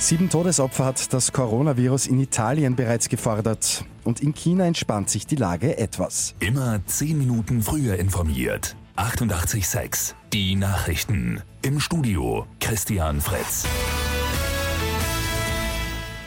Sieben Todesopfer hat das Coronavirus in Italien bereits gefordert. Und in China entspannt sich die Lage etwas. Immer zehn Minuten früher informiert. 88.6 Die Nachrichten. Im Studio Christian Fritz.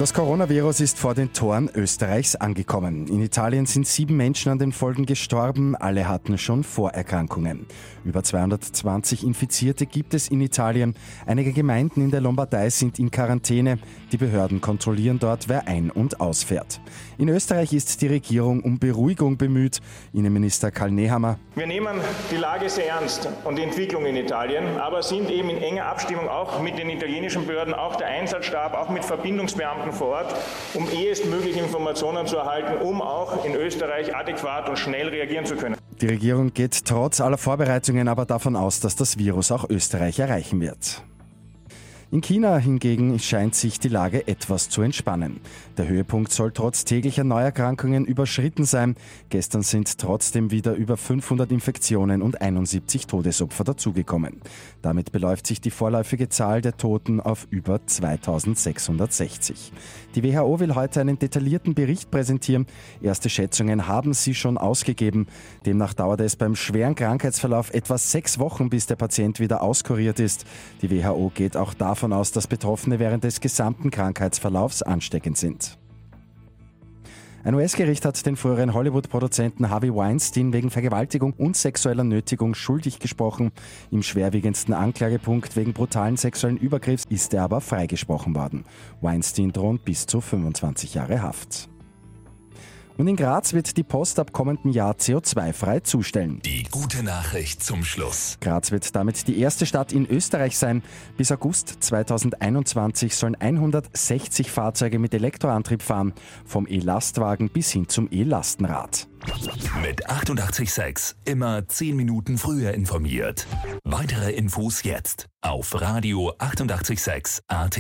Das Coronavirus ist vor den Toren Österreichs angekommen. In Italien sind sieben Menschen an den Folgen gestorben. Alle hatten schon Vorerkrankungen. Über 220 Infizierte gibt es in Italien. Einige Gemeinden in der Lombardei sind in Quarantäne. Die Behörden kontrollieren dort, wer ein- und ausfährt. In Österreich ist die Regierung um Beruhigung bemüht. Innenminister Karl Nehammer. Wir nehmen die Lage sehr ernst und die Entwicklung in Italien, aber sind eben in enger Abstimmung auch mit den italienischen Behörden, auch der Einsatzstab, auch mit Verbindungsbeamten Experten vor Ort, um ehestmöglich Informationen zu erhalten, um auch in Österreich adäquat und schnell reagieren zu können. Die Regierung geht trotz aller Vorbereitungen aber davon aus, dass das Virus auch Österreich erreichen wird. In China hingegen scheint sich die Lage etwas zu entspannen. Der Höhepunkt soll trotz täglicher Neuerkrankungen überschritten sein. Gestern sind trotzdem wieder über 500 Infektionen und 71 Todesopfer dazugekommen. Damit beläuft sich die vorläufige Zahl der Toten auf über 2660. Die WHO will heute einen detaillierten Bericht präsentieren. Erste Schätzungen haben sie schon ausgegeben. Demnach dauert es beim schweren Krankheitsverlauf etwa sechs Wochen, bis der Patient wieder auskuriert ist. Die WHO geht auch davon davon aus, dass Betroffene während des gesamten Krankheitsverlaufs ansteckend sind. Ein US-Gericht hat den früheren Hollywood-Produzenten Harvey Weinstein wegen Vergewaltigung und sexueller Nötigung schuldig gesprochen. Im schwerwiegendsten Anklagepunkt wegen brutalen sexuellen Übergriffs ist er aber freigesprochen worden. Weinstein droht bis zu 25 Jahre Haft. Und in Graz wird die Post ab kommendem Jahr CO2-frei zustellen. Die gute Nachricht zum Schluss. Graz wird damit die erste Stadt in Österreich sein. Bis August 2021 sollen 160 Fahrzeuge mit Elektroantrieb fahren, vom E-Lastwagen bis hin zum E-Lastenrad. Mit 886 immer 10 Minuten früher informiert. Weitere Infos jetzt auf Radio 886 AT.